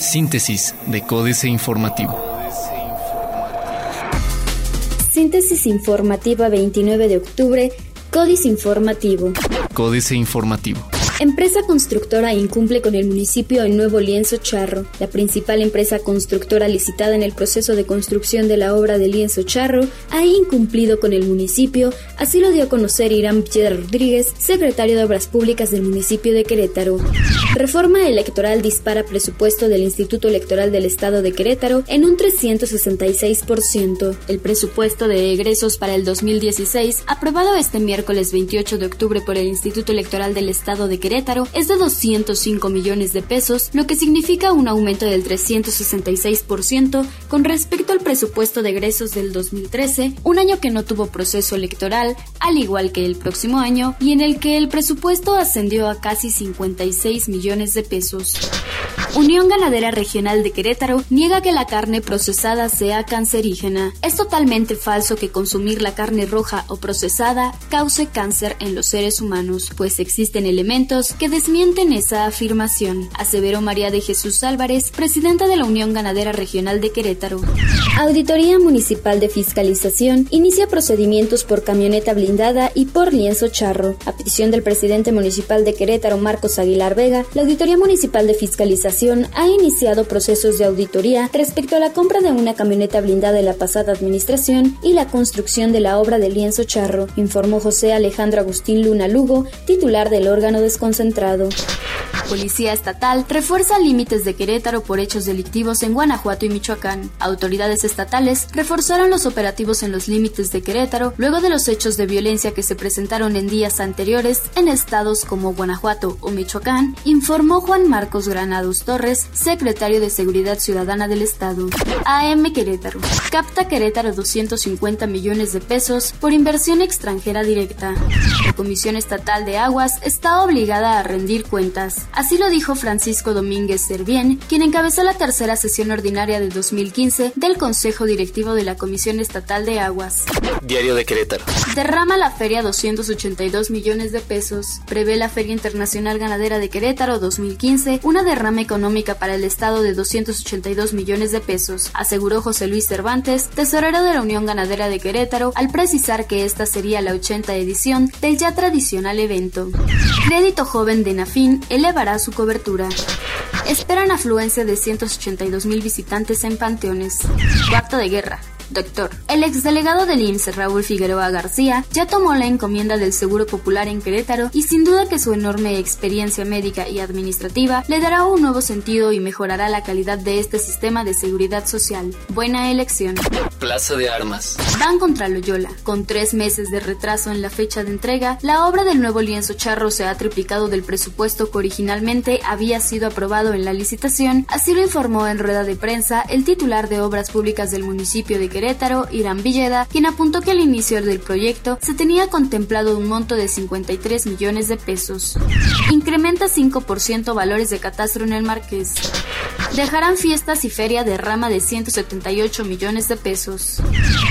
Síntesis de Códice Informativo. Síntesis informativa 29 de octubre, Códice Informativo. Códice Informativo. Empresa constructora incumple con el municipio en Nuevo Lienzo Charro. La principal empresa constructora licitada en el proceso de construcción de la obra de Lienzo Charro ha incumplido con el municipio, así lo dio a conocer Irán Piedra Rodríguez, secretario de Obras Públicas del municipio de Querétaro. Reforma electoral dispara presupuesto del Instituto Electoral del Estado de Querétaro en un 366%. El presupuesto de egresos para el 2016, aprobado este miércoles 28 de octubre por el Instituto Electoral del Estado de Querétaro, Es de 205 millones de pesos, lo que significa un aumento del 366% con respecto al presupuesto de egresos del 2013, un año que no tuvo proceso electoral, al igual que el próximo año, y en el que el presupuesto ascendió a casi 56 millones de pesos. Unión Ganadera Regional de Querétaro niega que la carne procesada sea cancerígena. Es totalmente falso que consumir la carne roja o procesada cause cáncer en los seres humanos, pues existen elementos que desmienten esa afirmación, aseveró María de Jesús Álvarez, presidenta de la Unión Ganadera Regional de Querétaro. Auditoría Municipal de Fiscalización inicia procedimientos por camioneta blindada y por lienzo charro. A petición del presidente municipal de Querétaro, Marcos Aguilar Vega, la Auditoría Municipal de Fiscalización ha iniciado procesos de auditoría respecto a la compra de una camioneta blindada en la pasada administración y la construcción de la obra de lienzo charro, informó José Alejandro Agustín Luna Lugo, titular del órgano desconcentrado. Policía Estatal refuerza límites de Querétaro por hechos delictivos en Guanajuato y Michoacán. Autoridades estatales reforzaron los operativos en los límites de Querétaro luego de los hechos de violencia que se presentaron en días anteriores en estados como Guanajuato o Michoacán, informó Juan Marcos Granados Torres, secretario de Seguridad Ciudadana del Estado. AM Querétaro. Capta Querétaro 250 millones de pesos por inversión extranjera directa. La Comisión Estatal de Aguas está obligada a rendir cuentas. Así lo dijo Francisco Domínguez Servién, quien encabezó la tercera sesión ordinaria de 2015 del Consejo Directivo de la Comisión Estatal de Aguas. Diario de Querétaro. Derrama la feria 282 millones de pesos. Prevé la Feria Internacional Ganadera de Querétaro 2015 una derrama económica para el Estado de 282 millones de pesos, aseguró José Luis Cervantes, tesorero de la Unión Ganadera de Querétaro, al precisar que esta sería la 80 edición del ya tradicional evento. Crédito Joven de Nafin elevará su cobertura. Esperan afluencia de 182 mil visitantes en panteones. Cuarto de guerra. Doctor, el exdelegado del IMSS, Raúl Figueroa García, ya tomó la encomienda del Seguro Popular en Querétaro y sin duda que su enorme experiencia médica y administrativa le dará un nuevo sentido y mejorará la calidad de este sistema de seguridad social. Buena elección. Plaza de Armas. Van contra Loyola. Con tres meses de retraso en la fecha de entrega, la obra del nuevo lienzo charro se ha triplicado del presupuesto que originalmente había sido aprobado en la licitación, así lo informó en rueda de prensa el titular de Obras Públicas del municipio de Querétaro, Irán Villeda, quien apuntó que al inicio del proyecto se tenía contemplado un monto de 53 millones de pesos. Incrementa 5% valores de catastro en el Marqués. Dejarán fiestas y feria de rama de 178 millones de pesos.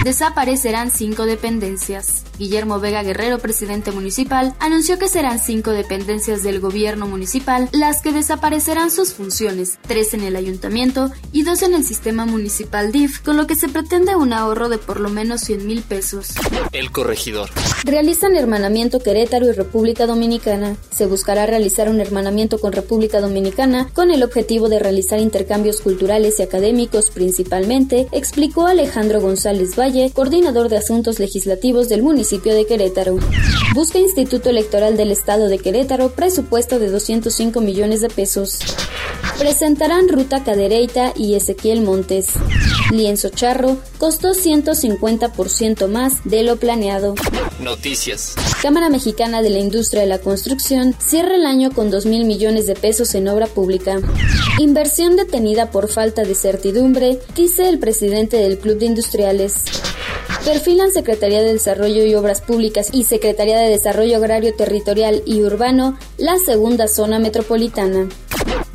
Desaparecerán cinco dependencias. Guillermo Vega Guerrero, presidente municipal, anunció que serán cinco dependencias del gobierno municipal las que desaparecerán sus funciones, tres en el ayuntamiento y dos en el sistema municipal DIF, con lo que se pretende un ahorro de por lo menos 100 mil pesos. El corregidor. Realizan hermanamiento Querétaro y República Dominicana. Se buscará realizar un hermanamiento con República Dominicana con el objetivo de realizar intercambios culturales y académicos principalmente, explicó Alejandro González Valle, coordinador de asuntos legislativos del municipio de Querétaro. Busca Instituto Electoral del Estado de Querétaro presupuesto de 205 millones de pesos. Presentarán Ruta Cadereyta y Ezequiel Montes. Lienzo Charro costó 150% más de lo planeado. Noticias. Cámara Mexicana de la Industria de la Construcción cierra el año con 2 mil millones de pesos en obra pública. Inversión detenida por falta de certidumbre, dice el presidente del Club de Industriales. Perfilan Secretaría de Desarrollo y Obras Públicas y Secretaría de Desarrollo Agrario Territorial y Urbano la segunda zona metropolitana.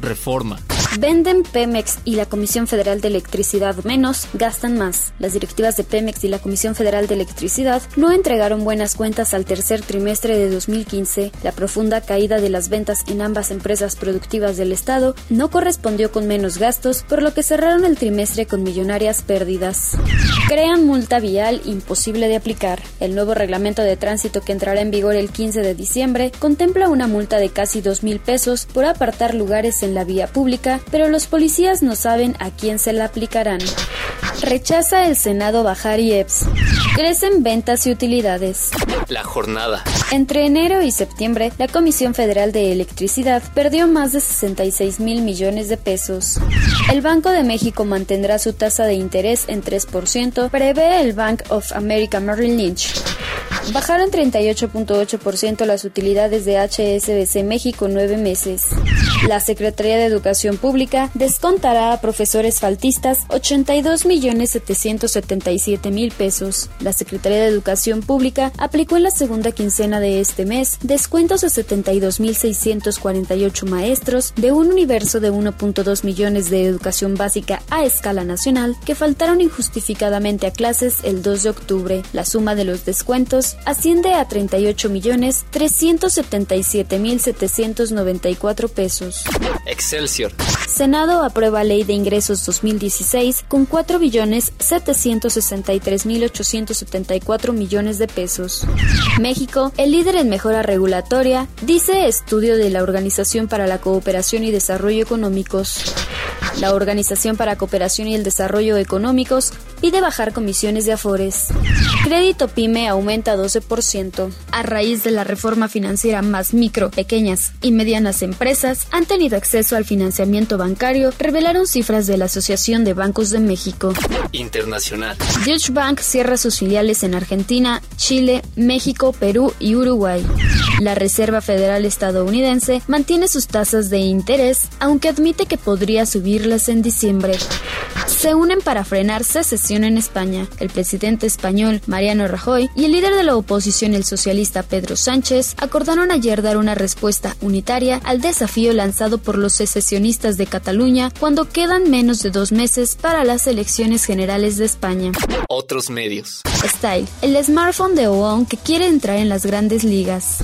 Reforma. Venden Pemex y la Comisión Federal de Electricidad menos, gastan más. Las directivas de Pemex y la Comisión Federal de Electricidad no entregaron buenas cuentas al tercer trimestre de 2015. La profunda caída de las ventas en ambas empresas productivas del Estado no correspondió con menos gastos, por lo que cerraron el trimestre con millonarias pérdidas. Crean multa vial imposible de aplicar. El nuevo reglamento de tránsito que entrará en vigor el 15 de diciembre contempla una multa de casi dos mil pesos por apartar lugares en la vía pública, pero los policías no saben a quién se la aplicarán. Rechaza el Senado bajar IEPS. Crecen ventas y utilidades. La jornada. Entre enero y septiembre, la Comisión Federal de Electricidad perdió más de 66 mil millones de pesos. El Banco de México mantendrá su tasa de interés en 3%, prevé el Bank of America Merrill Lynch. Bajaron 38.8% las utilidades de HSBC México en nueve meses. La Secretaría de Educación Pública descontará a profesores faltistas 82 millones 777 mil pesos. La Secretaría de Educación Pública aplicó en la segunda quincena de este mes descuentos a 72 mil 648 maestros de un universo de 1.2 millones de educación básica a escala nacional que faltaron injustificadamente a clases el 2 de octubre. La suma de los descuentos asciende a 38 millones 377 mil 794 pesos. Excelsior. Senado aprueba Ley de Ingresos 2016 con 4 billones 763 mil 874 millones de pesos. México, el líder en mejora regulatoria, dice estudio de la Organización para la Cooperación y Desarrollo Económicos. La Organización para Cooperación y el Desarrollo Económicos pide bajar comisiones de afores. Crédito PYME aumenta 12%. A raíz de la reforma financiera, más micro, pequeñas y medianas empresas han tenido acceso al financiamiento bancario, revelaron cifras de la Asociación de Bancos de México. Internacional. Deutsche Bank cierra sus filiales en Argentina, Chile, México, Perú y Uruguay. La Reserva Federal estadounidense mantiene sus tasas de interés, aunque admite que podría subirlas en diciembre. Se unen para frenar secesión en España. El presidente español Mariano Rajoy y el líder de la oposición, el socialista Pedro Sánchez, acordaron ayer dar una respuesta unitaria al desafío lanzado por los secesionistas de Cataluña cuando quedan menos de dos meses para las elecciones generales de España. Otros medios. Style, el smartphone de OON que quiere entrar en las grandes ligas.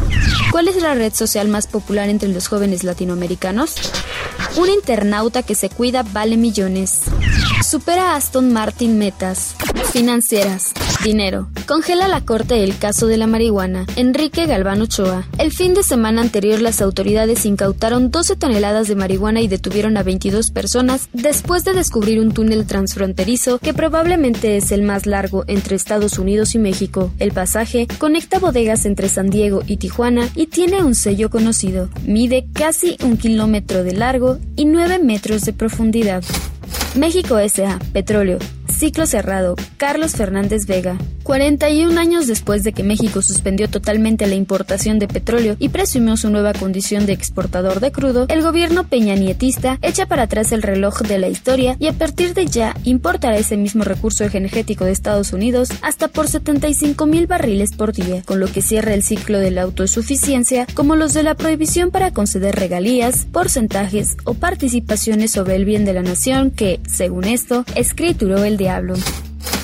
¿Cuál es la red social más popular entre los jóvenes latinoamericanos? Un internauta que se cuida vale millones. Supera Aston Martin metas. Financieras. Dinero. Congela la corte el caso de la marihuana. Enrique Galván Ochoa. El fin de semana anterior las autoridades incautaron 12 toneladas de marihuana y detuvieron a 22 personas después de descubrir un túnel transfronterizo que probablemente es el más largo entre Estados Unidos y México. El pasaje conecta bodegas entre San Diego y Tijuana y tiene un sello conocido. Mide casi un kilómetro de largo y 9 metros de profundidad. México S.A. Petróleo. Ciclo cerrado. Carlos Fernández Vega. 41 años después de que México suspendió totalmente la importación de petróleo y presumió su nueva condición de exportador de crudo, el gobierno peñanietista echa para atrás el reloj de la historia y a partir de ya importará ese mismo recurso energético de Estados Unidos hasta por 75 mil barriles por día, con lo que cierra el ciclo de la autosuficiencia como los de la prohibición para conceder regalías, porcentajes o participaciones sobre el bien de la nación que, según esto, escrituró el diablo.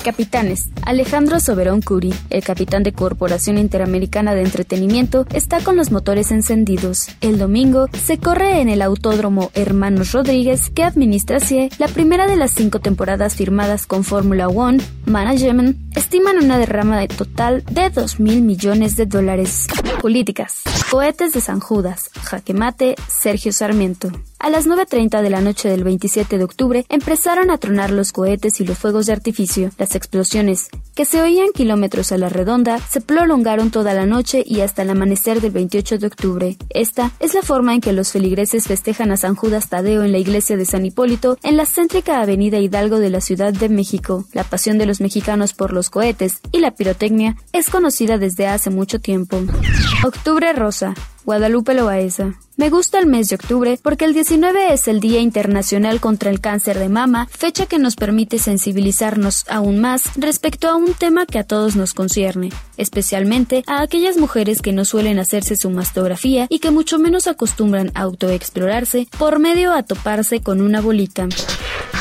Capitanes. Alejandro Soberón Curi, el capitán de Corporación Interamericana de Entretenimiento, está con los motores encendidos. El domingo se corre en el Autódromo Hermanos Rodríguez que administra CIE, la primera de las cinco temporadas firmadas con Fórmula One. Management estiman una derrama de total de 2 mil millones de dólares. Políticas. Cohetes de San Judas. Jaque mate. Sergio Sarmiento. A las 9.30 de la noche del 27 de octubre empezaron a tronar los cohetes y los fuegos de artificio. Explosiones, que se oían kilómetros a la redonda, se prolongaron toda la noche y hasta el amanecer del 28 de octubre. Esta es la forma en que los feligreses festejan a San Judas Tadeo en la iglesia de San Hipólito en la céntrica avenida Hidalgo de la Ciudad de México. La pasión de los mexicanos por los cohetes y la pirotecnia es conocida desde hace mucho tiempo. Octubre Rosa. Guadalupe Loaesa. Me gusta el mes de octubre porque el 19 es el Día Internacional contra el Cáncer de Mama, fecha que nos permite sensibilizarnos aún más respecto a un tema que a todos nos concierne, especialmente a aquellas mujeres que no suelen hacerse su mastografía y que mucho menos acostumbran a autoexplorarse por medio a toparse con una bolita.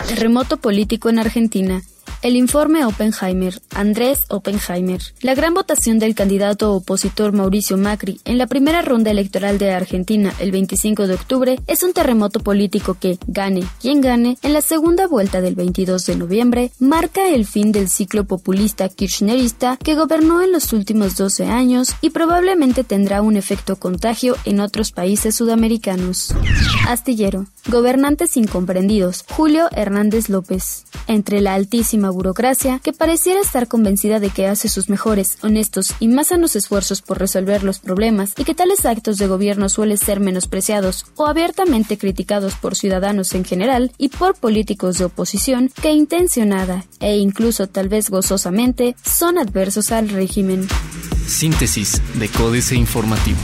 Terremoto político en Argentina. El informe Oppenheimer, Andrés Oppenheimer. La gran votación del candidato opositor Mauricio Macri en la primera ronda electoral de Argentina el 25 de octubre es un terremoto político que, gane quien gane, en la segunda vuelta del 22 de noviembre, marca el fin del ciclo populista kirchnerista que gobernó en los últimos 12 años y probablemente tendrá un efecto contagio en otros países sudamericanos. Astillero. Gobernantes incomprendidos. Julio Hernández López. Entre la altísima burocracia, que pareciera estar convencida de que hace sus mejores, honestos y más sanos esfuerzos por resolver los problemas y que tales actos de gobierno suelen ser menospreciados o abiertamente criticados por ciudadanos en general y por políticos de oposición que intencionada e incluso tal vez gozosamente son adversos al régimen. Síntesis de Códice Informativo.